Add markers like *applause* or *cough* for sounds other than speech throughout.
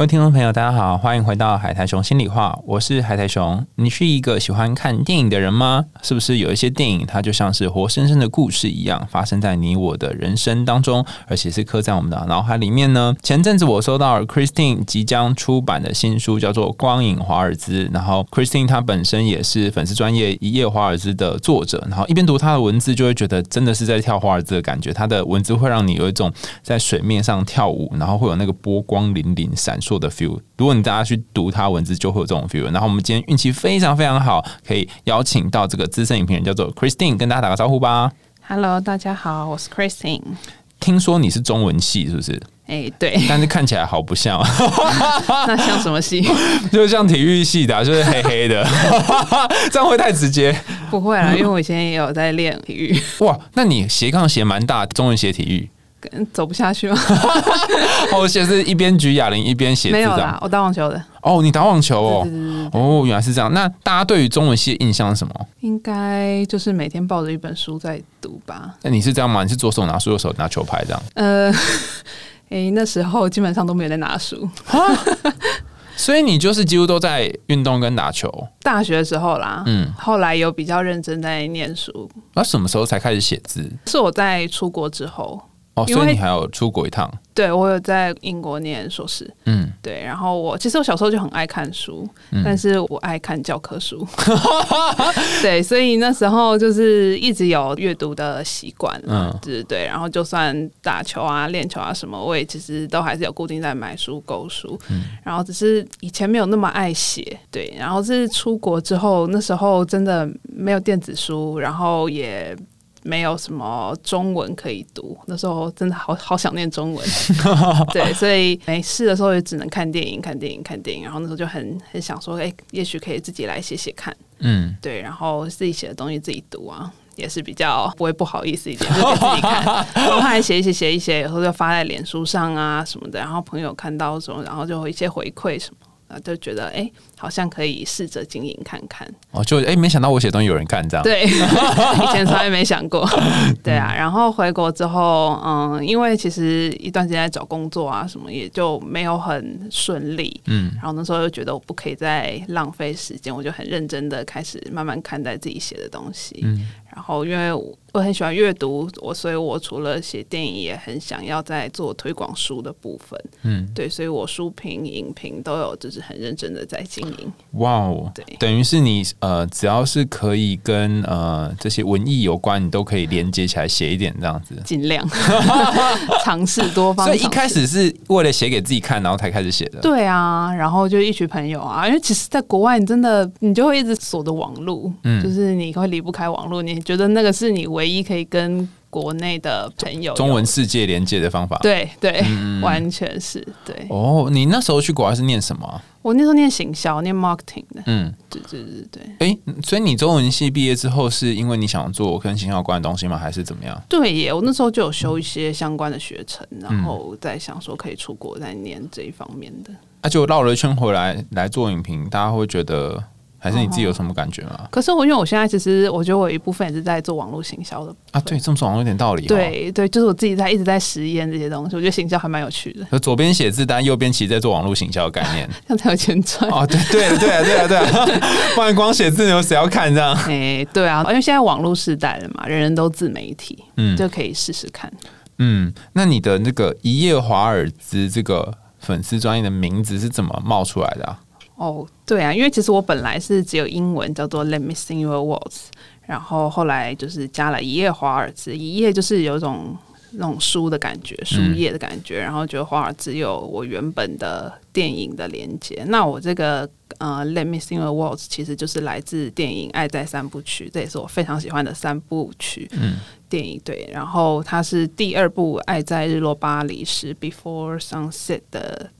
各位听众朋友，大家好，欢迎回到海苔熊心里话，我是海苔熊。你是一个喜欢看电影的人吗？是不是有一些电影，它就像是活生生的故事一样，发生在你我的人生当中，而且是刻在我们的脑海里面呢？前阵子我收到了 Christine 即将出版的新书，叫做《光影华尔兹》，然后 Christine 她本身也是粉丝专业一夜华尔兹的作者，然后一边读她的文字，就会觉得真的是在跳华尔兹的感觉。她的文字会让你有一种在水面上跳舞，然后会有那个波光粼粼闪烁的 feel。如果你大家去读他文字，就会有这种 feel。然后我们今天运气非常非常好，可以邀请到这个资深影评人叫做 Christine，跟大家打个招呼吧。Hello，大家好，我是 Christine。听说你是中文系，是不是？哎、对，但是看起来好不像，*laughs* 那像什么系？*laughs* 就像体育系的啊、就是黑黑的，*laughs* 这样会太直接不会啦，因为我以前也有在练体育，哇。那你斜杠斜蛮大，中文写体育，跟走不下去吗？我，*laughs* 写是一边举哑铃一边写字没有，。啦我打网球的，哦，你打网球哦对，对对对，哦，原来是这样。那大家对于中文系的印象是什么？应该就是每天抱着一本书在读吧。那你是这样吗？你是左手拿书，右手拿球拍这样？呃，*laughs* 哎、那时候基本上都没有在拿书。所以你就是几乎都在运动跟打球。大学的时候啦，嗯，后来有比较认真在念书，那什么时候才开始写字？是我在出国之后。哦，所以你还有出国一趟。对，我有在英国念硕士，嗯，对，然后我其实我小时候就很爱看书，嗯。但是我爱看教科书，*laughs* 对，所以那时候就是一直有阅读的习惯，嗯。嗯，对对，然后就算打球啊、练球啊什么，我也其实都还是有固定在买书、购书，嗯。然后只是以前没有那么爱写，对，然后是出国之后，那时候真的没有电子书，然后也。没有什么中文可以读，那时候真的好好想念中文，*laughs* 对，所以没事的时候也只能看电影、看电影、看电影。然后那时候就很很想说，哎、也许可以自己来写写看，嗯，对，然后自己写的东西自己读啊，也是比较不会不好意思一点，就给自己看。然后还写一写写一写，有时候就发在脸书上啊什么的，然后朋友看到什么，然后就有一些回馈什么。啊，就觉得哎、好像可以试着经营看看。哦，就哎、没想到我写东西有人看这样。，对，*laughs* 以前从来没想过。对啊，然后回国之后，嗯，因为其实一段时间在找工作啊，什么也就没有很顺利。嗯，然后那时候又觉得我不可以再浪费时间，我就很认真的开始慢慢看待自己写的东西。嗯然后因为我很喜欢阅读，我所以我除了写电影，也很想要在做推广书的部分。嗯，对，所以我书评、影评都有，就是很认真的在经营。哇哦，对等于是你呃，只要是可以跟呃这些文艺有关，你都可以连接起来写一点这样子。尽量 *laughs* 尝试多方。所以一开始是为了写给自己看，然后才开始写的。对啊，然后就一群朋友啊，因为其实，在国外你真的你就会一直锁着网络，嗯就是你会离不开网络，你觉得那个是你唯一可以跟国内的朋友中文世界连接的方法。。对对，嗯完全是对。哦，你那时候去国外是念什么啊？我那时候念行销，念 marketing 的，嗯，对对对对。哎、所以你中文系毕业之后，是因为你想做跟行销有关的东西吗？还是怎么样？对耶，我那时候就有修一些相关的学程，嗯然后在想说可以出国再念这一方面的。那、就绕了一圈回来来做影评，大家会觉得，还是你自己有什么感觉吗？可是我因为我现在其实我觉得我有一部分也是在做网络行销的，啊，对，这么说好像有点道理、哦。，对对，就是我自己在一直在实验这些东西，我觉得行销还蛮有趣的，*laughs* 就左边写字单，右边其实在做网络行销的概念。这样才有钱赚。哦，对对对啊对啊对啊，*laughs* 不然光写字有谁要看这样？*laughs* 哎、对啊，因为现在网络时代了嘛，人人都自媒体，嗯就可以试试看。嗯，那你的那个一夜华尔兹这个粉丝专业的名字是怎么冒出来的啊？哦，对啊，因为其实我本来是只有英文叫做 Let me sing your words，然后后来就是加了一页华尔兹，一页就是有一种那种书的感觉，书页的感觉，然后觉得华尔兹有我原本的电影的连接。那我这个呃 Let me sing your words 其实就是来自电影《爱在三部曲》，这也是我非常喜欢的三部曲。嗯电影对，然后它是第二部《爱在日落巴黎时》（Before Sunset） 的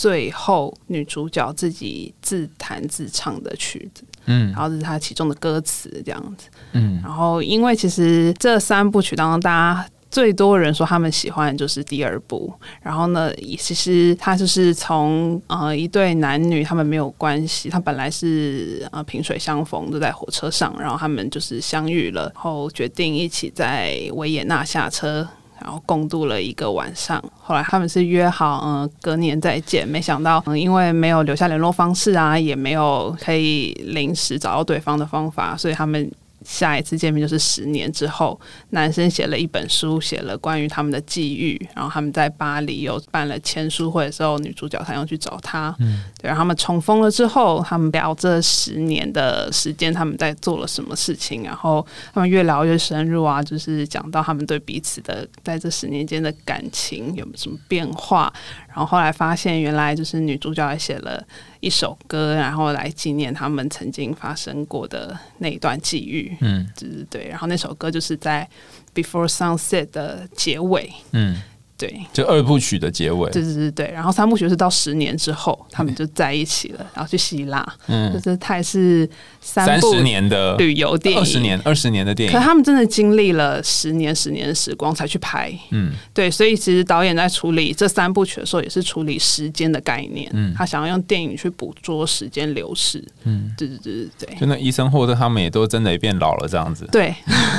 最后女主角自己自弹自唱的曲子，嗯然后这是她其中的歌词这样子。嗯然后因为其实这三部曲当中，大家最多人说他们喜欢的就是第二部。然后呢，其实他就是从呃一对男女，他们没有关系，他本来是呃萍水相逢，就在火车上，然后他们就是相遇了，然后决定一起在维也纳下车。然后共度了一个晚上，后来他们是约好，嗯，隔年再见。没想到，嗯，因为没有留下联络方式啊，也没有可以临时找到对方的方法，所以他们。下一次见面就是十年之后，男生写了一本书，写了关于他们的际遇，然后他们在巴黎有办了签书会的时候，女主角她要去找他，嗯，对，然后他们重逢了之后，他们聊这十年的时间他们在做了什么事情，然后他们越聊越深入啊，就是讲到他们对彼此的在这十年间的感情有什么变化。然后后来发现，原来就是女主角也写了一首歌，然后来纪念他们曾经发生过的那一段际遇。嗯，对对对。然后那首歌就是在《Before Sunset》的结尾。嗯。对，就二部曲的结尾。对对对对，然后三部曲是到十年之后，他们就在一起了，然后去希腊。嗯，就是他也是三十年的旅游电影，二十年二十年的电影。可他们真的经历了十年十年的时光才去拍。嗯，对，所以其实导演在处理这三部曲的时候，也是处理时间的概念。嗯，他想要用电影去捕捉时间流逝。嗯，对对对对对。就那医生霍特他们也都真的也变老了这样子。对，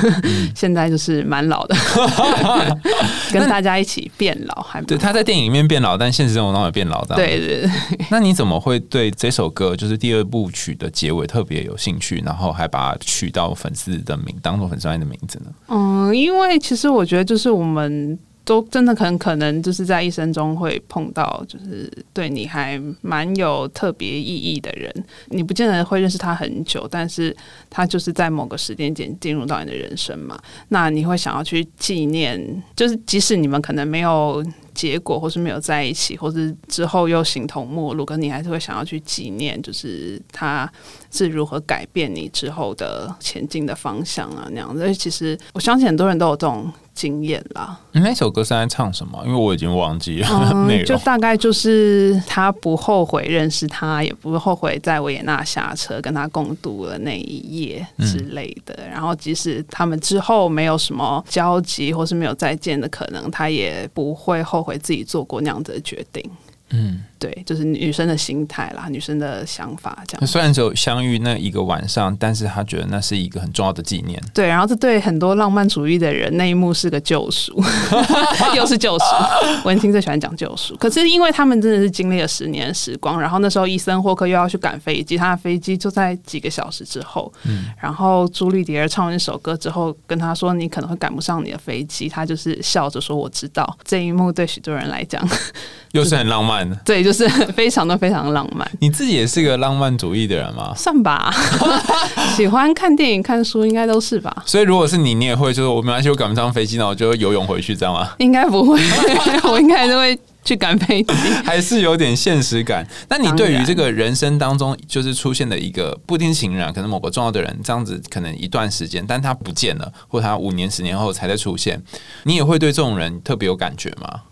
*laughs* 现在就是蛮老的，*laughs* 跟大家一起。变老还对，他在电影里面变老，但现实生活中也变老。这样对对对。*laughs* 那你怎么会对这首歌，就是第二部曲的结尾特别有兴趣，然后还把它取到粉丝的名，当做粉丝爱的名字呢？嗯，因为其实我觉得，就是我们。都真的很可能就是在一生中会碰到，就是对你还蛮有特别意义的人。你不见得会认识他很久，但是他就是在某个时间点进入到你的人生嘛。那你会想要去纪念，就是即使你们可能没有结果，或是没有在一起，或是之后又形同陌路，可你还是会想要去纪念，就是他是如何改变你之后的前进的方向啊那样。所以其实我相信很多人都有这种。经验啦，那首歌是在唱什么？因为我已经忘记了 *laughs* 内容。就大概就是他不后悔认识他，也不后悔在维也纳下车跟他共度了那一夜之类的。然后即使他们之后没有什么交集，或是没有再见的可能，他也不会后悔自己做过那样子的决定。嗯。对，就是女生的心态啦，女生的想法这样。虽然只有相遇那一个晚上，但是他觉得那是一个很重要的纪念。对，然后这对很多浪漫主义的人那一幕是个救赎，*laughs* 又是救赎。文青最喜欢讲救赎，可是因为他们真的是经历了十年时光，然后那时候伊森霍克又要去赶飞机，他的飞机就在几个小时之后。嗯。然后朱莉迪尔唱完那首歌之后，跟他说：“你可能会赶不上你的飞机。”他就是笑着说：“我知道。”这一幕对许多人来讲，*laughs* 又是很浪漫的。对，就。是 *laughs* 非常的非常浪漫。你自己也是个浪漫主义的人吗？算吧，*laughs* 喜欢看电影、看书，应该都是吧。所以如果是你，你也会就是我没关系，我赶不上飞机，那我就游泳回去，这样吗？应该不会，*laughs* 我应该都会去赶飞机。还是有点现实感。那你对于这个人生当中就是出现的一个不一定情人，可能某个重要的人，这样子可能一段时间，但他不见了，或他五年、十年后才再出现，你也会对这种人特别有感觉吗？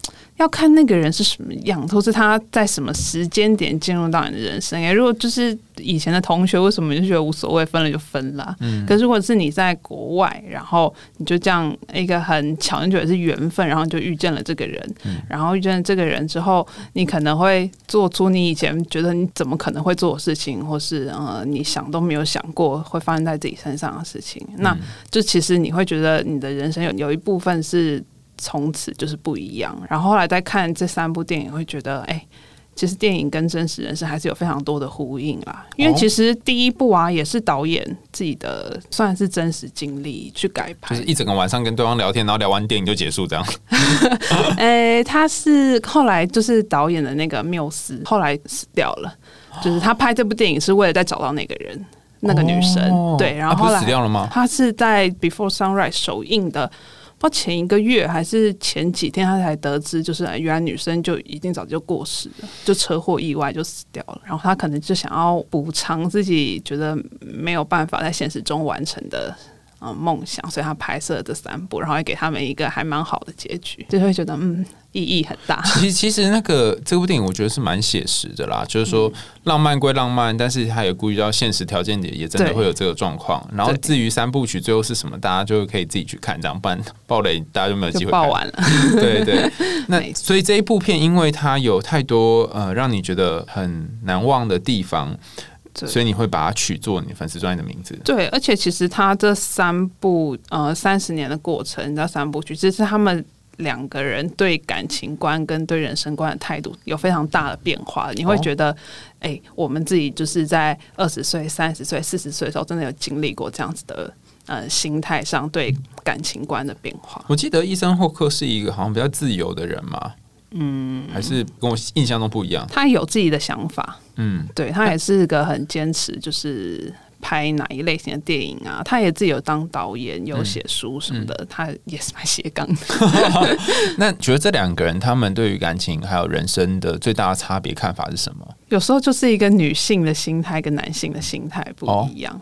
要看那个人是什么样，或是他在什么时间点进入到你的人生。哎，如果就是以前的同学，为什么就觉得无所谓，分了就分了？嗯。可是如果是你在国外，然后你就这样一个很巧，你觉得是缘分，然后就遇见了这个人，然后遇见了这个人之后，你可能会做出你以前觉得你怎么可能会做的事情，或是呃你想都没有想过会发生在自己身上的事情。那就其实你会觉得你的人生有有一部分是。从此就是不一样。然后后来再看这三部电影，会觉得，哎，其实电影跟真实人生还是有非常多的呼应啦。因为其实第一部啊，也是导演自己的，算是真实经历去改拍，就是一整个晚上跟对方聊天，然后聊完电影就结束这样。*laughs* *laughs* 哎，他是后来就是导演的那个缪斯，后来死掉了。就是他拍这部电影是为了再找到那个人，那个女生。对，然后后来死掉了吗？他是在 Before Sunrise 首映的。到前一个月还是前几天，他才得知，就是原来女生就已经早就过世了，就车祸意外就死掉了。然后他可能就想要补偿自己觉得没有办法在现实中完成的嗯梦想，所以他拍摄了这三部，然后也给他们一个还蛮好的结局，就会觉得嗯意义很大。其实其实那个这部电影我觉得是蛮写实的啦，就是说浪漫归浪漫，但是他也顾及到现实条件也也真的会有这个状况。然后至于三部曲最后是什么，大家就可以自己去看，这样不然爆雷大家就没有机会看。爆完了，*laughs* 对对，那所以这一部片，因为它有太多呃让你觉得很难忘的地方，对所以你会把它取作你粉丝专业的名字。对，而且其实他这三部呃三十年的过程，你知道三部曲，这是他们两个人对感情观跟对人生观的态度有非常大的变化。你会觉得，哎、我们自己就是在二十岁、三十岁、四十岁的时候，真的有经历过这样子的呃心态上对感情观的变化。我记得伊森霍克是一个好像比较自由的人嘛，嗯，还是跟我印象中不一样。他有自己的想法，嗯，对他也是个很坚持，就是拍哪一类型的电影啊。他也自己有当导演，有写书什么的，他也是蛮斜杠的。*laughs* 那觉得这两个人他们对于感情还有人生的最大的差别看法是什么？有时候就是一个女性的心态跟男性的心态不一样。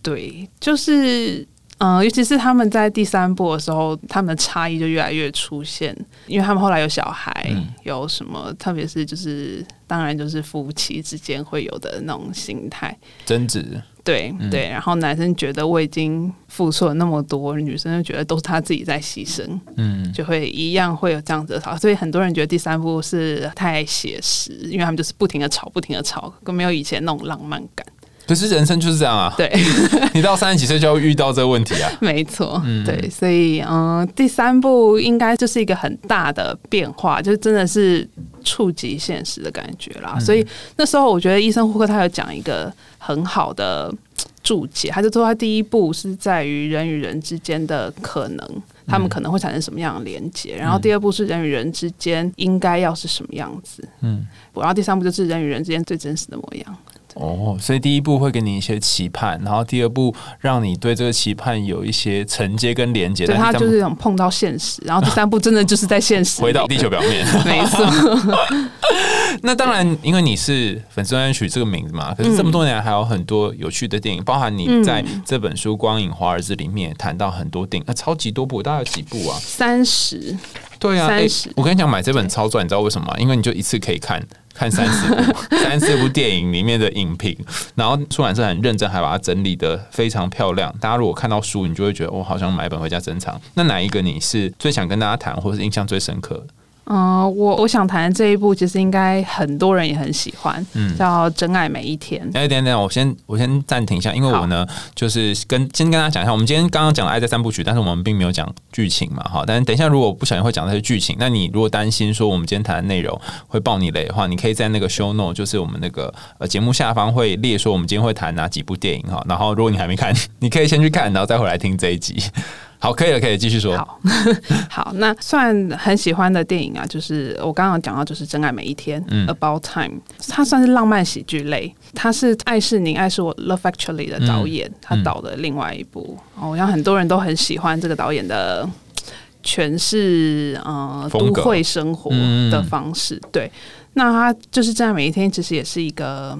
对，就是。嗯、尤其是他们在第三部的时候，他们的差异就越来越出现，因为他们后来有小孩，有什么，特别是就是，当然就是夫妻之间会有的那种心态，争执，对、对。然后男生觉得我已经付出了那么多，女生就觉得都是他自己在牺牲，嗯，就会一样会有这样子的吵，所以很多人觉得第三部是太写实，因为他们就是不停的吵，不停的吵，更没有以前那种浪漫感。可是人生就是这样啊，对，*laughs* 你到三十几岁就会遇到这个问题啊。*laughs* 没错，对，所以嗯、呃第三步应该就是一个很大的变化，就真的是触及现实的感觉啦。所以那时候我觉得医生胡克他有讲一个很好的注解，他就说他第一步是在于人与人之间的可能。他们可能会产生什么样的连接？然后第二步是人与人之间应该要是什么样子？嗯，然后第三步就是人与人之间最真实的模样。哦，所以第一步会给你一些期盼，然后第二步让你对这个期盼有一些承接跟连接，对，他就是一种碰到现实，然后第三步真的就是在现实回到地球表面。*laughs* 没错，*laughs* 那当然，因为你是粉丝专业曲这个名字嘛，可是这么多年来还有很多有趣的电影，包含你在这本书《光影华尔兹》里面也谈到很多电影，那超级多部，大概有几部啊？三十，对啊，三十欸我跟你讲，买这本超赚，你知道为什么吗？因为你就一次可以看看三四部 *laughs* 三四部电影里面的影评，然后出版社很认真，还把它整理的非常漂亮。大家如果看到书，你就会觉得我、好想买一本回家珍藏。那哪一个你是最想跟大家谈，或是印象最深刻？嗯、我我想谈的这一部，其实应该很多人也很喜欢，嗯叫《真爱每一天》。哎，等等，我先我先暂停一下，因为我呢就是跟先跟大家讲一下，我们今天刚刚讲了《爱在三部曲》，但是我们并没有讲剧情嘛，哈。但是等一下如果不小心会讲那些剧情，那你如果担心说我们今天谈的内容会爆你雷的话，你可以在那个 show note，就是我们那个呃节目下方会列说我们今天会谈哪几部电影哈。然后如果你还没看，*laughs* 你可以先去看，然后再回来听这一集。好，可以了，可以继续说。好，*laughs* 好，那算很喜欢的电影啊，就是我刚刚讲到，就是《真爱每一天》嗯 About Time，它算是浪漫喜剧类。它是爱是你，爱是我 Love Actually 的导演，他导的另外一部。哦我想很多人都很喜欢这个导演的诠释，呃，都会生活的方式。对，那他就是《真爱每一天》，其实也是一个。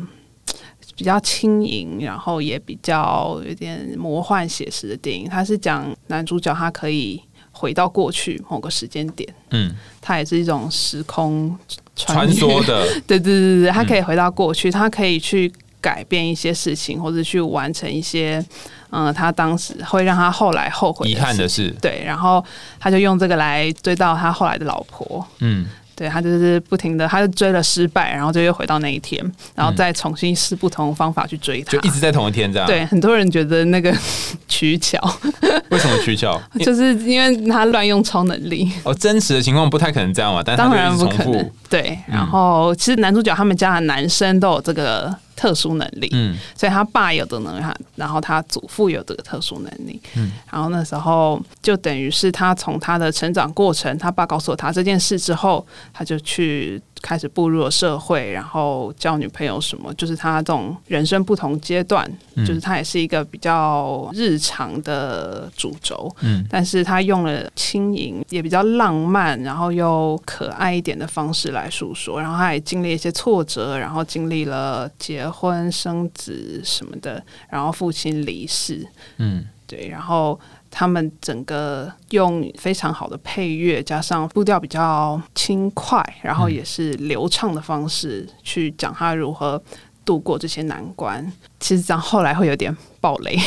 比较轻盈，然后也比较有点魔幻写实的电影。它是讲男主角他可以回到过去某个时间点，嗯，它也是一种时空传越说的，对对对对，他可以回到过去，他可以去改变一些事情，或者去完成一些，嗯、他当时会让他后来后悔遗憾的事。是，对，然后他就用这个来追到他后来的老婆。嗯，对他就是不停的，他就追了失败，然后就又回到那一天，然后再重新试不同方法去追他。就一直在同一天这样。，对，很多人觉得那个 *laughs* 取巧，*laughs* 为什么取巧？*laughs* 就是因为他乱用超能力，哦，真实的情况不太可能这样嘛，但是他当然不可能。。对，然后其实男主角他们家的男生都有这个特殊能力，嗯所以他爸有的能力，然后他祖父有这个特殊能力。嗯，然后那时候就等于是他从他的成长过程，他爸告诉了他这件事之后，他就去开始步入了社会，然后交女朋友什么，就是他这种人生不同阶段，就是他也是一个比较日常的主轴。嗯，但是他用了轻盈也比较浪漫，然后又可爱一点的方式来诉说。然后他也经历一些挫折，然后经历了结婚、生子什么的，然后父亲离世。嗯，对，然后他们整个用非常好的配乐，加上步调比较轻快，然后也是流畅的方式去讲他如何度过这些难关。其实这样后来会有点爆雷，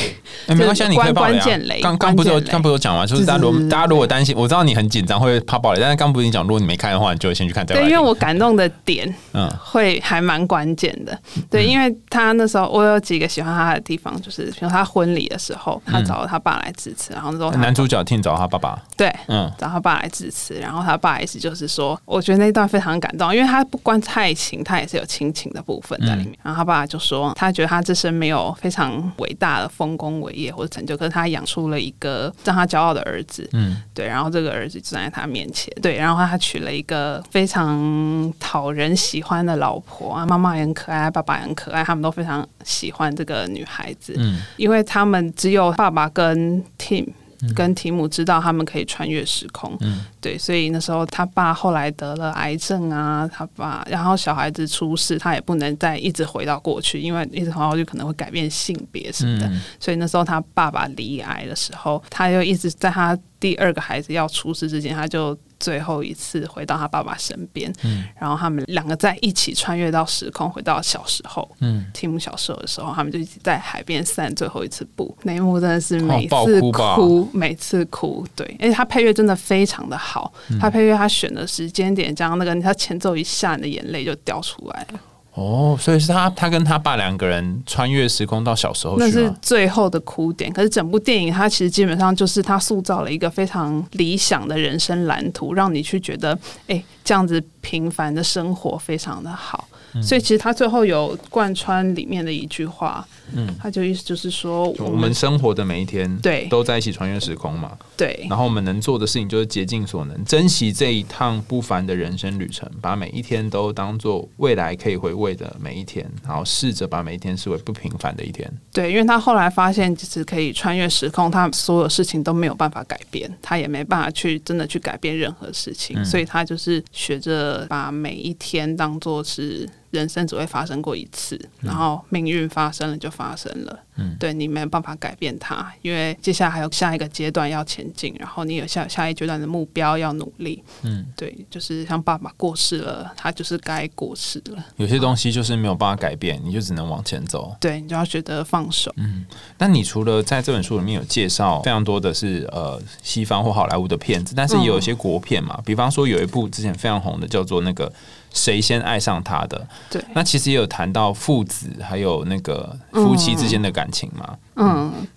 哎，没关系，你可以爆雷关键雷啊。刚刚不是刚不是有讲完，就是大家如果是大家如果担心，我知道你很紧张会怕爆雷，但是刚不是你讲，如果你没看的话，你就先去看对，因为我感动的点嗯会还蛮关键的。对，因为他那时候我有几个喜欢他的地方，就是比如他婚礼的时候，他找了他爸来致辞，然后那时候男主角听找他爸爸，对。嗯找他爸来致辞，然后他爸意思就是说，我觉得那一段非常感动，因为他不光爱情，他也是有亲情的部分在里面。然后他爸就说，他觉得他这生没有非常伟大的丰功伟业或者成就，可是他养出了一个让他骄傲的儿子，嗯对，然后这个儿子就站在他面前，对，然后他娶了一个非常讨人喜欢的老婆啊，妈妈也很可爱，爸爸也很可爱，他们都非常喜欢这个女孩子，嗯因为他们只有爸爸跟 Tim。跟提姆知道他们可以穿越时空，嗯。对，所以那时候他爸后来得了癌症啊，他爸，然后小孩子出事，他也不能再一直回到过去，因为一直回到过去可能会改变性别什么的，嗯。所以那时候他爸爸离癌的时候，他就一直在他第二个孩子要出世之前，他就最后一次回到他爸爸身边，嗯然后他们两个在一起穿越到时空，回到小时候。嗯，提姆小时候的时候，他们就一起在海边散最后一次步，那一幕真的是哦每次哭每次哭。对，而且他配乐真的非常的好，嗯他配乐他选的时间点，这样那个他前奏一下，你的眼泪就掉出来了。哦，所以是他他跟他爸两个人穿越时空到小时候那是？最后的哭点。可是整部电影它其实基本上就是他塑造了一个非常理想的人生蓝图，让你去觉得，哎、这样子平凡的生活非常的好。嗯。所以其实他最后有贯穿里面的一句话，嗯，他就意思就是说，我们生活的每一天，对。都在一起穿越时空嘛。对。然后我们能做的事情就是竭尽所能，珍惜这一趟不凡的人生旅程，把每一天都当做未来可以回味的每一天，然后试着把每一天视为不平凡的一天。对，因为他后来发现，其实可以穿越时空，他所有事情都没有办法改变，他也没办法去真的去改变任何事情，嗯。所以他就是学着把每一天当做是人生只会发生过一次，然后命运发生了就发生了，嗯对你没有办法改变它，因为接下来还有下一个阶段要前进，然后你有下下一阶段的目标要努力，嗯，对，就是像爸爸过世了，他就是该过世了，有些东西就是没有办法改变，你就只能往前走。对你就要学得放手。嗯那你除了在这本书里面有介绍非常多的是呃西方或好莱坞的片子，但是也有一些国片嘛，比方说有一部之前非常红的叫做那个。谁先爱上他的？对那其实也有谈到父子还有那个夫妻之间的感情嘛。嗯，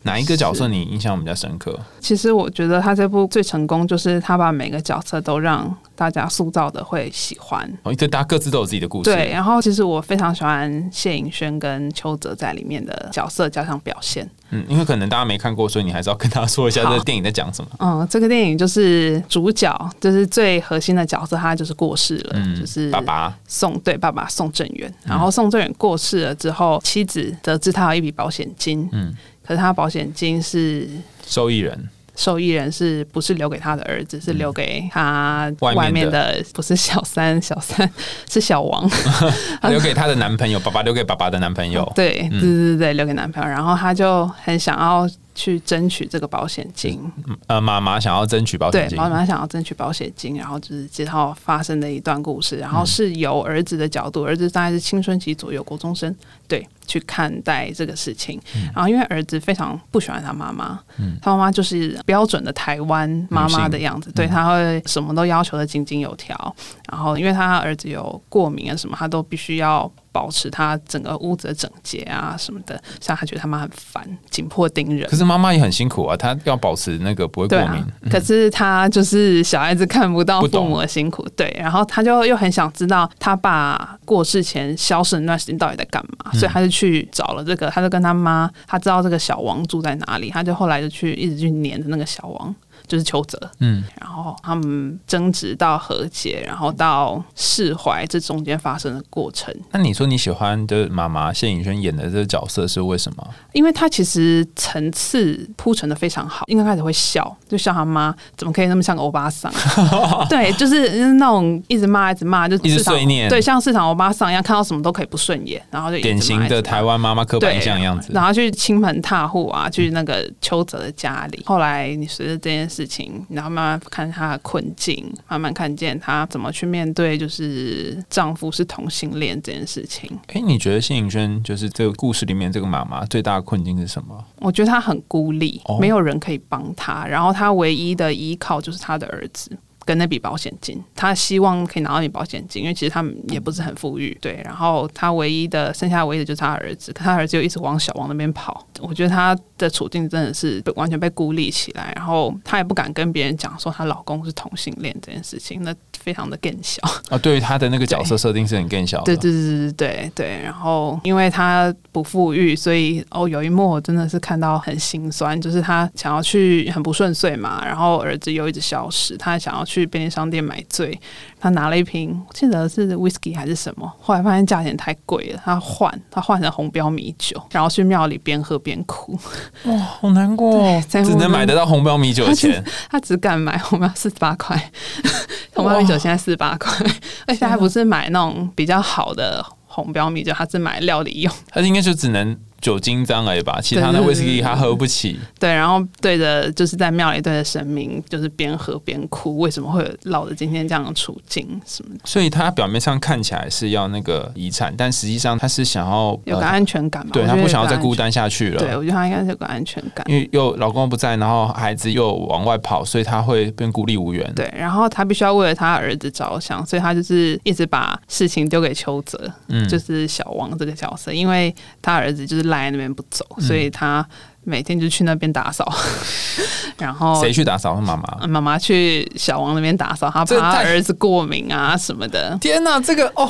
哪一个角色你印象比较深刻？其实我觉得他这部最成功，就是他把每个角色都让大家塑造的会喜欢。哦，对，大家各自都有自己的故事。对，然后其实我非常喜欢谢颖轩跟邱泽在里面的角色加上表现。嗯，因为可能大家没看过，所以你还是要跟大家说一下这个电影在讲什么。*laughs* 嗯，这个电影就是主角，就是最核心的角色，他就是过世了，嗯，就是爸爸。宋对爸爸宋正元。然后宋正元过世了之后，妻子得知他有一笔保险金，嗯，可是他保险金是受益人，受益人是不是留给他的儿子？是留给他嗯外面的不是小三，小三 *laughs* 是小王。*laughs* *laughs* 留给他的男朋友，爸爸留给爸爸的男朋友。对，嗯对对对，留给男朋友。然后他就很想要去争取这个保险金，呃，妈妈想要争取保险，金，对妈妈想要争取保险金，然后就是这套发生的一段故事，然后是由儿子的角度，儿子大概是青春期左右，国中生，对，去看待这个事情。然后因为儿子非常不喜欢他妈妈，嗯他妈妈就是标准的台湾妈妈的样子，对，他会什么都要求的井井有条。然后因为他儿子有过敏啊什么，他都必须要。保持他整个屋子的整洁啊什么的，所以他觉得他妈很烦，紧迫盯人可。是妈妈也很辛苦啊，她要保持那个不会过对敏。啊，可是他就是小孩子看不到父母的辛苦，对，然后他就又很想知道他爸过世前消失的那段时间到底在干嘛，嗯所以他就去找了这个，他就跟他妈，他知道这个小王住在哪里，他就后来就去一直去黏着那个小王。就是邱泽，嗯，然后他们争执到和解，然后到释怀，这中间发生的过程。那你说你喜欢的妈妈谢颖轩演的这个角色是为什么？因为她其实层次铺陈的非常好，应该开始会笑，就笑他妈怎么可以那么像个欧巴桑？*laughs* 对，就是那种一直骂一直骂，就一直碎念对，像市场欧巴桑一样，看到什么都可以不顺眼，然后就典型的台湾妈妈刻板印象的样子。然后去亲门踏户啊，去那个邱泽的家里。后来你随着这件事情，然后慢慢看她的困境，慢慢看见她怎么去面对，就是丈夫是同性恋这件事情。哎，你觉得谢颖轩就是这个故事里面这个妈妈最大的困境是什么？我觉得她很孤立哦，没有人可以帮她，然后她唯一的依靠就是她的儿子。跟那笔保险金，他希望可以拿到那笔保险金，因为其实他们也不是很富裕，对。然后他唯一的剩下唯一的就是他儿子，可他儿子又一直往小王那边跑。我觉得他的处境真的是被完全被孤立起来，然后他也不敢跟别人讲说她老公是同性恋这件事情，那非常的更小。啊，对于她的那个角色设定是很更小的。对对对对对对。然后因为他不富裕，所以哦有一幕我真的是看到很心酸，就是他想要去很不顺遂嘛，然后儿子又一直消失，她想要去便利商店买醉，他拿了一瓶我记得是 whisky 还是什么，后来发现价钱太贵了，他换他换成红标米酒，然后去庙里边喝边哭。哇，好难过哦，*laughs* 在只能买得到红标米酒的钱。他只敢买 *laughs* 红标四十八块，红标米酒现在四十八块，*laughs* 而且还不是买那种比较好的红标米酒，他是买料理用。他应该就只能酒精障碍吧，其他的威士忌他喝不起。对，然后对着就是在庙里对着神明，就是边喝边哭，为什么会有落得今天这样的处境什么的，所以他表面上看起来是要那个遗产，但实际上他是想要有个呃安全感嘛？对他不想要再孤。单下去了。对，我觉得他应该是有个安全感。因为又老公不在，然后孩子又往外跑，所以他会变孤立无援。对，然后他必须要为了他儿子着想，所以他就是一直把事情丢给邱泽，嗯就是小王这个角色，因为他儿子就是赖在那边不走，所以他每天就去那边打扫，*laughs* 然后谁去打扫？妈妈。妈妈去小王那边打扫，他怕他儿子过敏啊什么的，天哪，这个哦，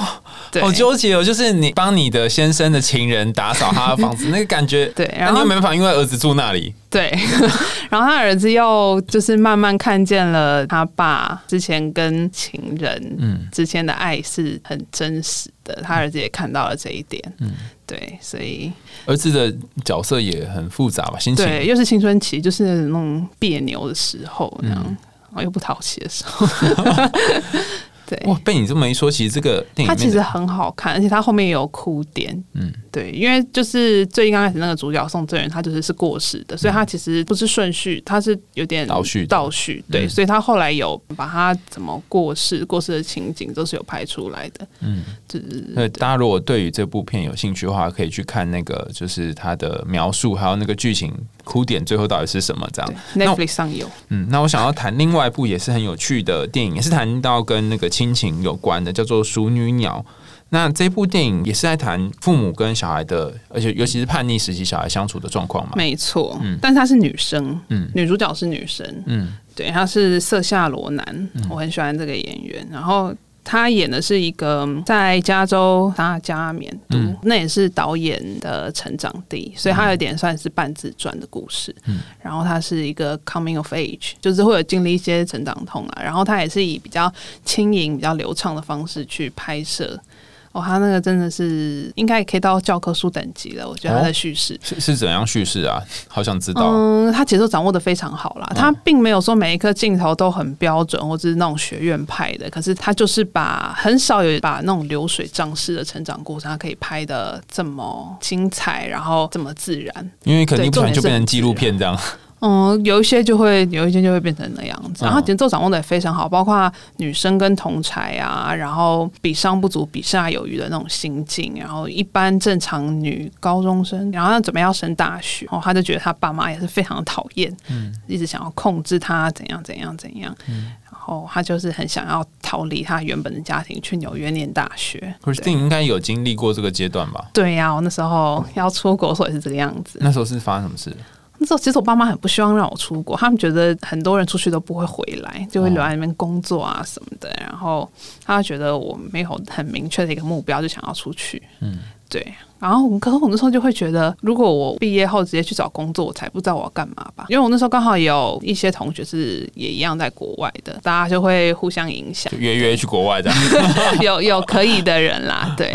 好纠结哦！就是你帮你的先生的情人打扫他的房子，*laughs* 那个感觉，对然后那你又没办法，因为儿子住那里，对，*laughs* 然后他儿子又就是慢慢看见了他爸之前跟情人嗯。之间的爱是很真实的，他儿子也看到了这一点，嗯。对，所以儿子的角色也很复杂吧，心情。对，又是青春期，就是那种别扭的时候，那样，嗯。然后又不讨喜的时候，*laughs* 对。哇，被你这么一说，其实这个电影它其实很好看，而且它后面也有哭点。嗯对，因为就是最刚开始那个主角宋正元，他就是是过世的，所以他其实不是顺序，他是有点倒叙倒叙。对，嗯所以他后来有把他怎么过世、过世的情景都是有拍出来的。嗯，就是对，大家如果对于这部片有兴趣的话，可以去看那个，就是他的描述，还有那个剧情哭点最后到底是什么这样。Netflix 上有。嗯，那我想要谈另外一部也是很有趣的电影，也是谈到跟那个亲情有关的，叫做《熟女鸟》。那这部电影也是在谈父母跟小孩的，而且尤其是叛逆时期小孩相处的状况嘛。没错，嗯但是她是女生，嗯女主角是女生，嗯对，她是瑟夏罗南，我很喜欢这个演员。然后她演的是一个在加州他加冕都，嗯那也是导演的成长地，所以他有点算是半自传的故事。嗯然后他是一个 coming of age，就是会有经历一些成长痛啊。然后他也是以比较轻盈、比较流畅的方式去拍摄。哦，他那个真的是应该也可以到教科书等级了。我觉得他的叙事，是是怎样叙事啊？好想知道。嗯，他节奏掌握的非常好啦。他并没有说每一颗镜头都很标准，或者是那种学院派的。可是他就是把很少有把那种流水账式的成长故事，他可以拍的这么精彩，然后这么自然。因为肯定不然对重点就是变成纪录片这样。嗯，有一些就会有一些就会变成那样子，嗯然后节奏掌握的也非常好，包括女生跟同才啊，然后比上不足，比下有余的那种心境，然后一般正常女高中生，然后准备要升大学，哦，他就觉得他爸妈也是非常的讨厌，嗯一直想要控制他怎样怎样怎样，嗯然后他就是很想要逃离他原本的家庭，去纽约念大学。Christine 应该有经历过这个阶段吧？对呀、我那时候要出国所以是这个样子。那时候是发生什么事？那时候其实我爸妈很不希望让我出国，他们觉得很多人出去都不会回来，就会留在那边工作啊什么的。然后他觉得我没有很明确的一个目标，就想要出去。嗯，对。然后，可是我那时候就会觉得，如果我毕业后直接去找工作，我才不知道我要干嘛吧。因为我那时候刚好有一些同学是也一样在国外的，大家就会互相影响，约约去国外的，*laughs* 有有可以的人啦，*laughs* 对。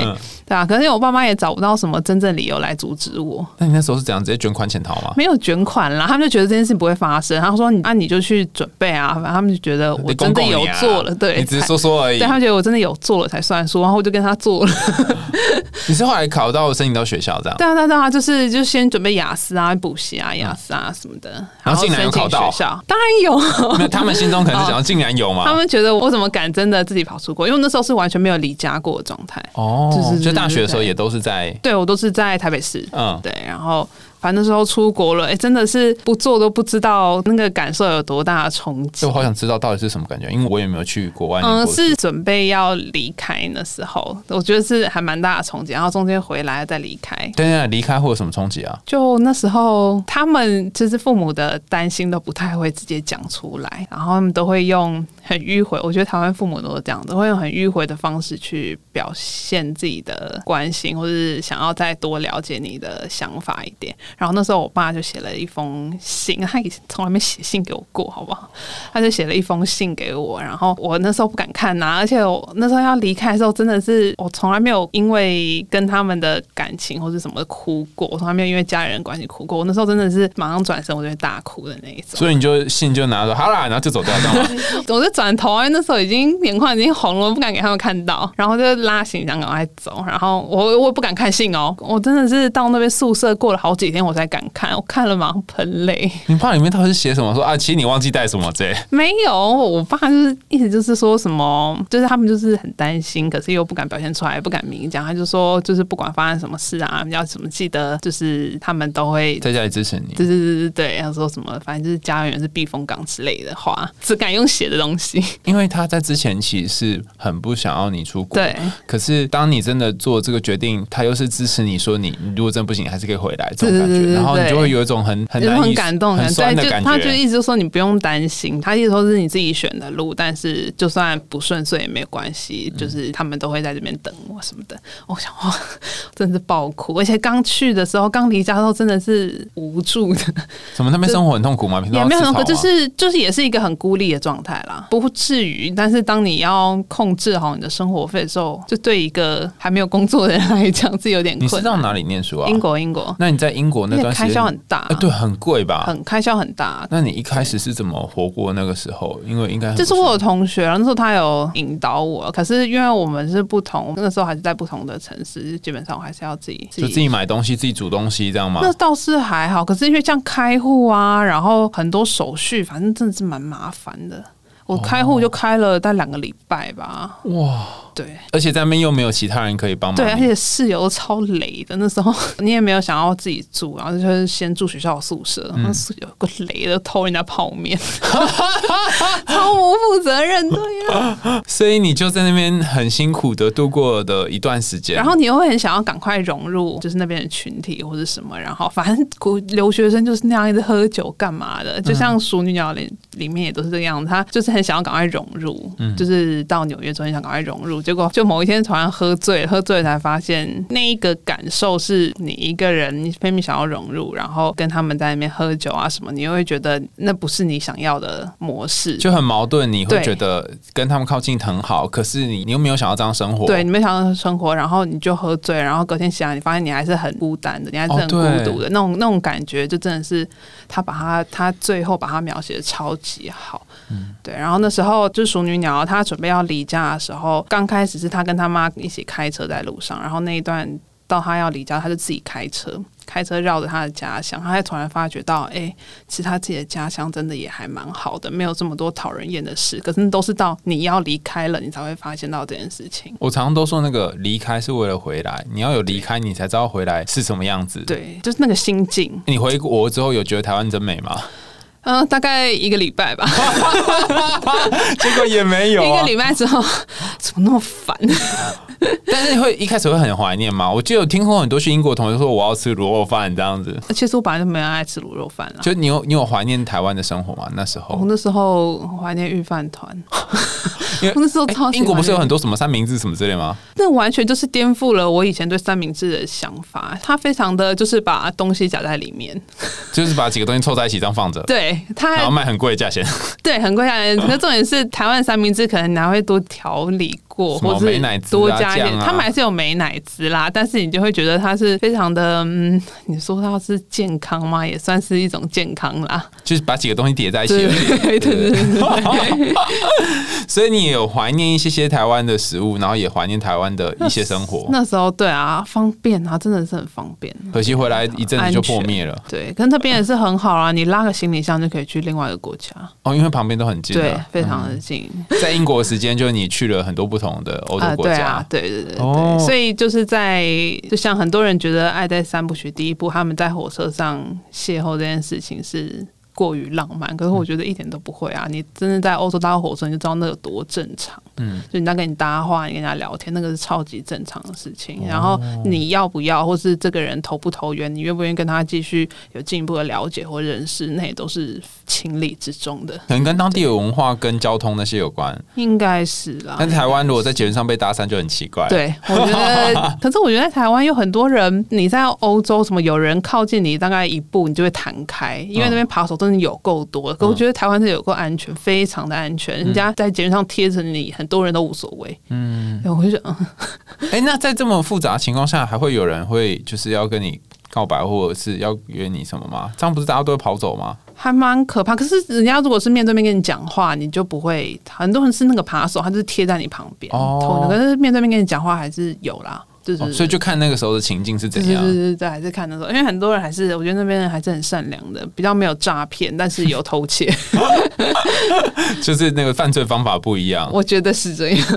对啊，可是我爸妈也找不到什么真正理由来阻止我。那你那时候是怎样直接卷款潜逃吗？没有卷款啦，他们就觉得这件事不会发生。他说：“你啊，你就去准备啊。”反正他们就觉得我真的有做了，对，你只是说说而已。对他们觉得我真的有做了才算数，然后我就跟他做了。*laughs* 你是后来考到申请到学校这样？对啊，对啊，就是就先准备雅思啊、补习啊、雅思啊什么的，然后竟然有考到学校，当然有。那他们心中可能是 *laughs* 想要竟然有嘛？他们觉得我怎么敢真的自己跑出国？因为那时候是完全没有离家过的状态。哦，就是就大学的时候也都是。在对我都是在台北市，嗯，对，然后。反正时候出国了，哎，真的是不做都不知道那个感受有多大的冲击。我好想知道到底是什么感觉，因为我也没有去国外。嗯，是准备要离开那时候，我觉得是还蛮大的冲击。然后中间回来再离开，对啊，离开会有什么冲击啊？就那时候，他们就是父母的担心都不太会直接讲出来，然后他们都会用很迂回。我觉得台湾父母都是这样子，会用很迂回的方式去表现自己的关心，或者是想要再多了解你的想法一点。然后那时候，我爸就写了一封信，他以前从来没写信给我过，好不好？他就写了一封信给我，然后我那时候不敢看呐，而且我那时候要离开的时候，真的是我从来没有因为跟他们的感情或者什么哭过，我从来没有因为家人关系哭过。我那时候真的是马上转身，我就会大哭的那一种。所以你就信就拿着好啦，然后就走掉，这样吗？*laughs* 我就转头，因为那时候已经眼眶已经红了，不敢给他们看到，然后就拉行李箱赶快走。然后我我也不敢看信哦，我真的是到那边宿舍过了好几天。我才敢看，我看了马上喷泪。你爸里面到底是写什么？说啊，其实你忘记带什么？这没有，我爸就是意思就是说什么，就是他们就是很担心，可是又不敢表现出来，不敢明讲。他就说，就是不管发生什么事啊，要怎么记得，就是他们都会在家里支持你。对对对对对，要说什么，反正就是家园是避风港之类的话，只敢用写的东西。因为他在之前其实是很不想要你出国，对。可是当你真的做这个决定，他又是支持你说你如果真不行，还是可以回来这种感觉。然后你就会有一种很很很感动、很酸的感觉。他就一直说你不用担心，他一直说是你自己选的路，但是就算不顺遂也没有关系，就是他们都会在这边等我什么的。我想哇，真是爆哭！而且刚去的时候，刚离家的时候，真的是无助的。怎么那边生活很痛苦吗？也没有痛苦，就是就是也是一个很孤立的状态啦，不至于。但是当你要控制好你的生活费的时候，就对一个还没有工作的人来讲是有点困。你是到哪里念书啊？英国，英国。那你在英国开销很大，对，很贵吧？很开销很大。那你一开始是怎么活过那个时候？因为应该就是我有同学，那时候他有引导我，可是因为我们是不同，那个时候还是在不同的城市，基本上我还是要自己就自己买东西、自己煮东西这样吗？那倒是还好，可是因为像开户啊，然后很多手续，反正真的是蛮麻烦的。我开户就开了大概两个礼拜吧。哇。对，而且在那边又没有其他人可以帮忙。对，而且室友超雷的。那时候 *laughs* 你也没有想要自己住，然后就是先住学校宿舍。然后室友个雷的偷人家泡面，*laughs* *laughs* 超不负责任对呀。所以你就在那边很辛苦的度过的一段时间。然后你又会很想要赶快融入，就是那边的群体或者什么。然后反正国留学生就是那样一直喝酒干嘛的，就像《熟女鸟》里里面也都是这个样子。他就是很想要赶快融入，嗯就是到纽约之后想赶快融入。结果就某一天突然喝醉，喝醉才发现那一个感受是你一个人，你拼命想要融入，然后跟他们在那边喝酒啊什么，你又会觉得那不是你想要的模式，就很矛盾。你会觉得跟他们靠近很好，可是你你又没有想要这样生活，对你没想要生活，然后你就喝醉，然后隔天醒来，你发现你还是很孤单的，你还是很孤独的那种那种感觉，就真的是他把他他最后把他描写的超级好。嗯，对，然后那时候就是熟女鸟，她准备要离家的时候，刚开始是她跟她妈一起开车在路上，然后那一段到她要离家，她就自己开车，开车绕着她的家乡，她才突然发觉到，哎，其实她自己的家乡真的也还蛮好的，没有这么多讨人厌的事。可是都是到你要离开了，你才会发现到这件事情。我常常都说，那个离开是为了回来，你要有离开，你才知道回来是什么样子。对，就是那个心境。你回国之后有觉得台湾真美吗？嗯，大概一个礼拜吧，*laughs* 结果也没有。一个礼拜之后，怎么那么烦？但是会一开始会很怀念吗？我记得有听过很多去英国同学说我要吃卤肉饭这样子。其实我本来就没有爱吃卤肉饭了。就你有你有怀念台湾的生活吗？那时候，我那时候怀念御饭团。因为那时候超英国不是有很多什么三明治什么之类吗？那完全就是颠覆了我以前对三明治的想法。它非常的就是把东西夹在里面，*laughs* 就是把几个东西凑在一起这样放着，对它然后卖很贵的价钱，*laughs* 对很贵价钱。那重点是台湾三明治可能你还会多调理过，或是美乃滋啊多加一点。他们还是有美奶滋啦，但是你就会觉得它是非常的嗯，你说它是健康吗？也算是一种健康啦。就是把几个东西叠在一起对对对。*laughs* 所以你也有怀念一些些台湾的食物，然后也怀念台湾的一些生活。那时候对啊，方便啊，真的是很方便。可惜回来一阵子就破灭了对，跟这边也是很好啊，你拉个行李箱就可以去另外一个国家，哦，因为旁边都很近对啊。，非常的近。在英国时间，就是你去了很多不同的欧洲啊，国家对啊，。对对对对，哦所以就是在就像很多人觉得《爱在三部曲》第一部他们在火车上邂逅这件事情是过于浪漫，可是我觉得一点都不会啊！你真的在欧洲搭火车，你就知道那有多正常。嗯，就你在跟你搭话，你跟人家聊天，那个是超级正常的事情。哦然后你要不要，或是这个人投不投缘，你愿不愿意跟他继续有进一步的了解或认识，那也都是情理之中的，可能跟当地的文化跟交通那些有关。应该是啦。但台湾如果在捷运上被搭讪就很奇怪。，对，我觉得，*laughs* 可是我觉得在台湾有很多人，你在欧洲什么有人靠近你大概一步，你就会弹开，因为那边扒手真的有够多。可我觉得台湾是有够安全，非常的安全，人家在节目上贴着你，很多人都无所谓。嗯，我就觉得，*laughs* 嗯哎、那在这么复杂的情况下，还会有人会就是要跟你告白，或者是要约你什么吗？这样不是大家都会跑走吗？还蛮可怕。可是人家如果是面对面跟你讲话，你就不会。很多人是那个扒手，他就是贴在你旁边，哦可是面对面跟你讲话还是有啦。所以就看那个时候的情境是怎样。对对对对对，还是看那时候，因为很多人还是，我觉得那边人还是很善良的，比较没有诈骗，但是有偷窃，*laughs* *laughs* 就是那个犯罪方法不一样。我觉得是这样。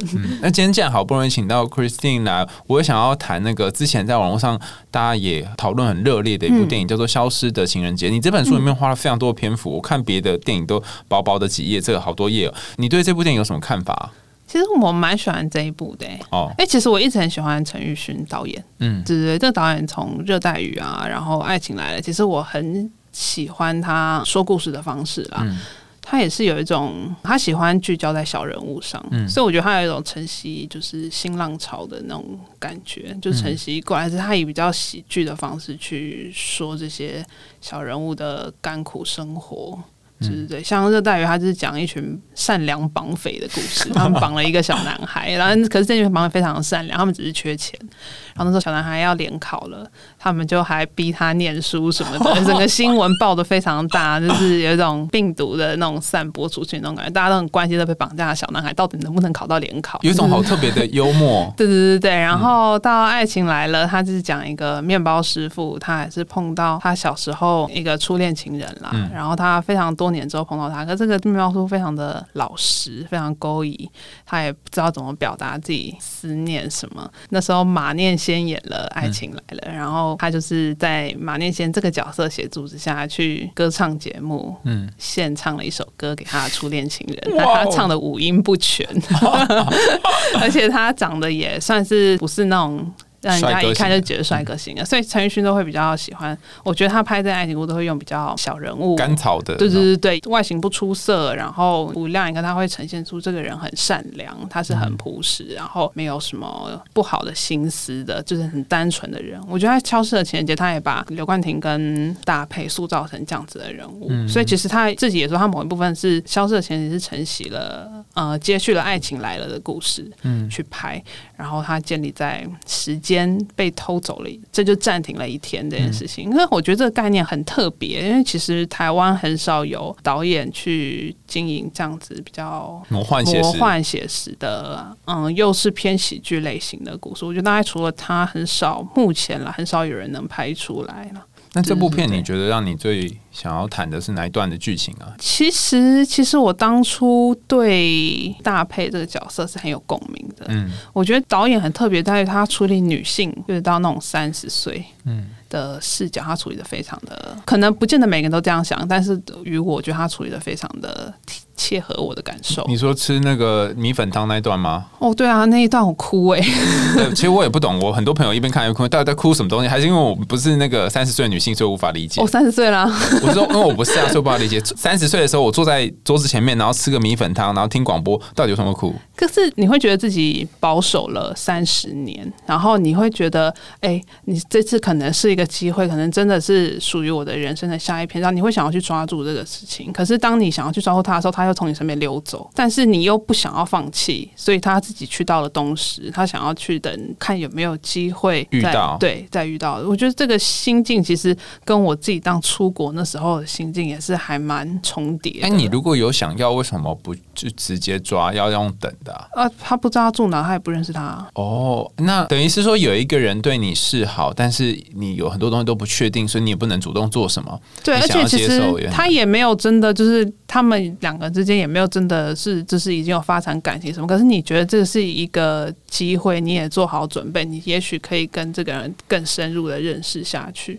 那今天既然好不容易请到 Christine 来，我也想要谈那个之前在网络上大家也讨论很热烈的一部电影，叫做《消失的情人节》。你这本书里面花了非常多的篇幅，我看别的电影都薄薄的几页，这个好多页哦。你对这部电影有什么看法？其实我蛮喜欢这一部的、欸，哦，哎、其实我一直很喜欢陈玉勋导演，嗯。对对对，这个导演从《热带雨》啊，然后《爱情来了》，其实我很喜欢他说故事的方式啦。嗯。他也是有一种，他喜欢聚焦在小人物上，嗯。所以我觉得他有一种晨曦就是新浪潮的那种感觉，就晨曦过来，是他以比较喜剧的方式去说这些小人物的甘苦生活。对对对，像热带鱼，他就是讲一群善良绑匪的故事。他们绑了一个小男孩，然后可是这群绑匪非常的善良，他们只是缺钱。然后那时候小男孩要联考了，他们就还逼他念书什么的，整个新闻报的非常大，就是有一种病毒的那种散播出去那种感觉，大家都很关心这被绑架的小男孩到底能不能考到联考。有一种好特别的幽默。*laughs* 对对对对，然后到爱情来了，他就是讲一个面包师傅，他还是碰到他小时候一个初恋情人啦，嗯然后他非常多年之后碰到他，可这个喵叔非常的老实，非常勾引，他也不知道怎么表达自己思念什么。那时候马念先演了《爱情来了》然后他就是在马念先这个角色协助之下去歌唱节目，嗯，献唱了一首歌给他的初恋情人，但他唱的五音不全，*laughs* 而且他长得也算是不是那种。让人家一看就觉得帅哥型的，所以陈奕迅都会比较喜欢。我觉得他拍这爱情故事都会用比较小人物，甘草的，对对对对，外形不出色，然后不亮一个，他会呈现出这个人很善良，他是很朴实，然后没有什么不好的心思的，就是很单纯的人。我觉得在《消失的情人节》，他也把刘冠廷跟大佩塑造成这样子的人物，所以其实他自己也说，他某一部分是《消失的情人节》是承袭了呃接续了《爱情来了》的故事，嗯，去拍，然后他建立在时间被偷走了，这就暂停了一天这件事情。因为我觉得这个概念很特别，因为其实台湾很少有导演去经营这样子比较魔幻写魔实。幻写实的，嗯，又是偏喜剧类型的故事。我觉得大概除了他，很少目前啦，很少有人能拍出来了。那这部片你觉得让你最想要谈的是哪一段的剧情啊？其实，其实我当初对大佩这个角色是很有共鸣的。嗯我觉得导演很特别，在于他处理女性，就是到那种三十岁，嗯，的视角，他处理的非常的，可能不见得每个人都这样想，但是于我我觉得他处理的非常的切合我的感受。你说吃那个米粉汤那一段吗？哦，对啊，那一段我哭哎、*laughs* 对，其实我也不懂，我很多朋友一边看一边哭，到底在哭什么东西？还是因为我不是那个三十岁的女性，所以无法理解我。三十岁啦，我说，因为我不是啊，所以无法理解。*laughs* 三十岁的时候，我坐在桌子前面，然后吃个米粉汤，然后听广播，到底有什么哭？可是你会觉得自己保守了三十年，然后你会觉得，哎、你这次可能是一个机会，可能真的是属于我的人生的下一篇，然后你会想要去抓住这个事情。可是当你想要去抓住它的时候，它又从你身边溜走，但是你又不想要放弃，所以他自己去到了东石，他想要去等看有没有机会再遇到对，再遇到。我觉得这个心境其实跟我自己当出国那时候的心境也是还蛮重叠的。哎，你如果有想要，为什么不就直接抓，要用等的啊、啊，他不知道他住哪，他也不认识他。哦，那等于是说有一个人对你示好，但是你有很多东西都不确定，所以你也不能主动做什么。对，而且其实他也没有真的就是他们两个之间也没有真的是就是已经有发展感情什么。可是你觉得这是一个机会，你也做好准备，你也许可以跟这个人更深入的认识下去。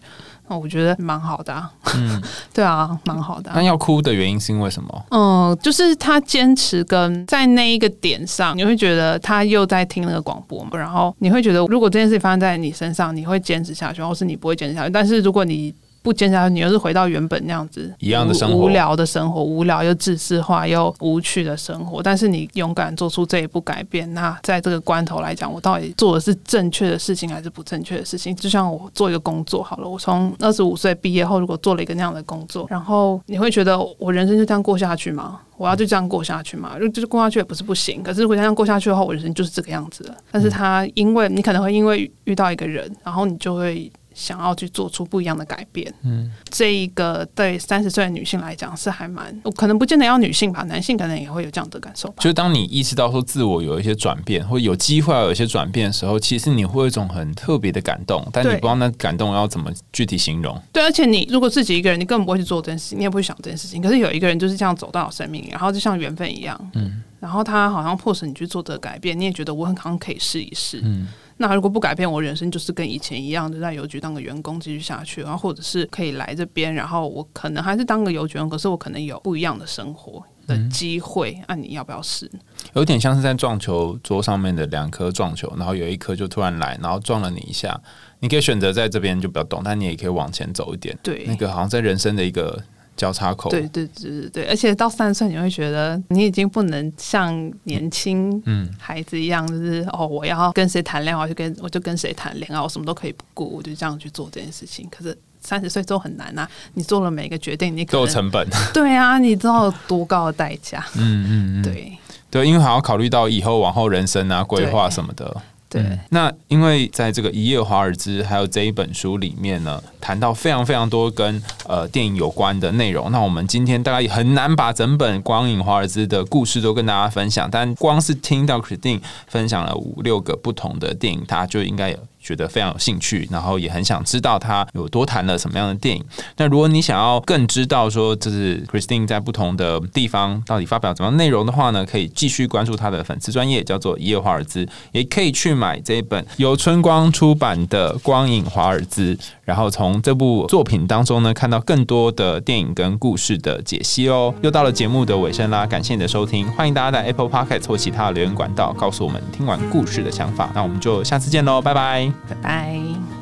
那我觉得蛮好的、啊，嗯，*laughs* 对啊，蛮好的啊、但要哭的原因是因为什么？嗯，就是他坚持跟在那一个点上，你会觉得他又在听那个广播嘛，然后你会觉得如果这件事情发生在你身上，你会坚持下去，或是你不会坚持下去。但是如果你不坚持下去，你又是回到原本那样子一样的生活无聊的生活，无聊又自私化又无趣的生活。但是你勇敢做出这一步改变，那在这个关头来讲，我到底做的是正确的事情还是不正确的事情？就像我做一个工作好了，我从二十五岁毕业后，如果做了一个那样的工作，然后你会觉得我人生就这样过下去吗？我要就这样过下去嘛？就就是过下去也不是不行，可是如果这样过下去的话，我人生就是这个样子了。但是他因为你可能会因为遇到一个人，然后你就会想要去做出不一样的改变。嗯，这一个对三十岁的女性来讲是还蛮，我可能不见得要女性吧，男性可能也会有这样的感受吧。就是当你意识到说自我有一些转变，或有机会要有一些转变的时候，其实你会有一种很特别的感动，但你不知道那感动要怎么具体形容。对，而且你如果自己一个人，你根本不会去做这件事情，你也不会想这件事情。可是有一个人就是这样走到生命，然后就像缘分一样，嗯，然后他好像迫使你去做这个改变，你也觉得我很可能可以试一试，嗯。那如果不改变，我人生就是跟以前一样，就在邮局当个员工继续下去，然后或者是可以来这边，然后我可能还是当个邮局员，可是我可能有不一样的生活的机会，那、你要不要试？有点像是在撞球桌上面的两颗撞球，然后有一颗就突然来，然后撞了你一下。你可以选择在这边就不要动，但你也可以往前走一点。对那个好像在人生的一个交叉口。对对对对对，而且到三十岁，你会觉得你已经不能像年轻嗯孩子一样，就是哦，我要跟谁谈恋爱，我就跟我就跟谁谈恋爱，我什么都可以不顾，我就这样去做这件事情。可是三十岁之后很难啊，你做了每一个决定，你都有成本。*laughs* 对啊，你知道多高的代价？嗯嗯嗯，对对，因为还要考虑到以后往后人生啊、规划什么的。对。那因为在这个《一夜华尔兹》还有这一本书里面呢，谈到非常非常多跟呃电影有关的内容。那我们今天大概也很难把整本《光影华尔兹》的故事都跟大家分享，但光是听到 Christine 分享了五六个不同的电影，大家就应该有。觉得非常有兴趣，然后也很想知道他有多谈了什么样的电影。那如果你想要更知道说，这是 Christine 在不同的地方到底发表怎么样内容的话呢，可以继续关注他的粉丝专业，叫做一夜华尔兹，也可以去买这一本由春光出版的《光影华尔兹》，然后从这部作品当中呢，看到更多的电影跟故事的解析哦。又到了节目的尾声啦，感谢你的收听，欢迎大家在 Apple p o c k e t 或其他的留言管道告诉我们听完故事的想法。那我们就下次见喽，拜拜。拜拜。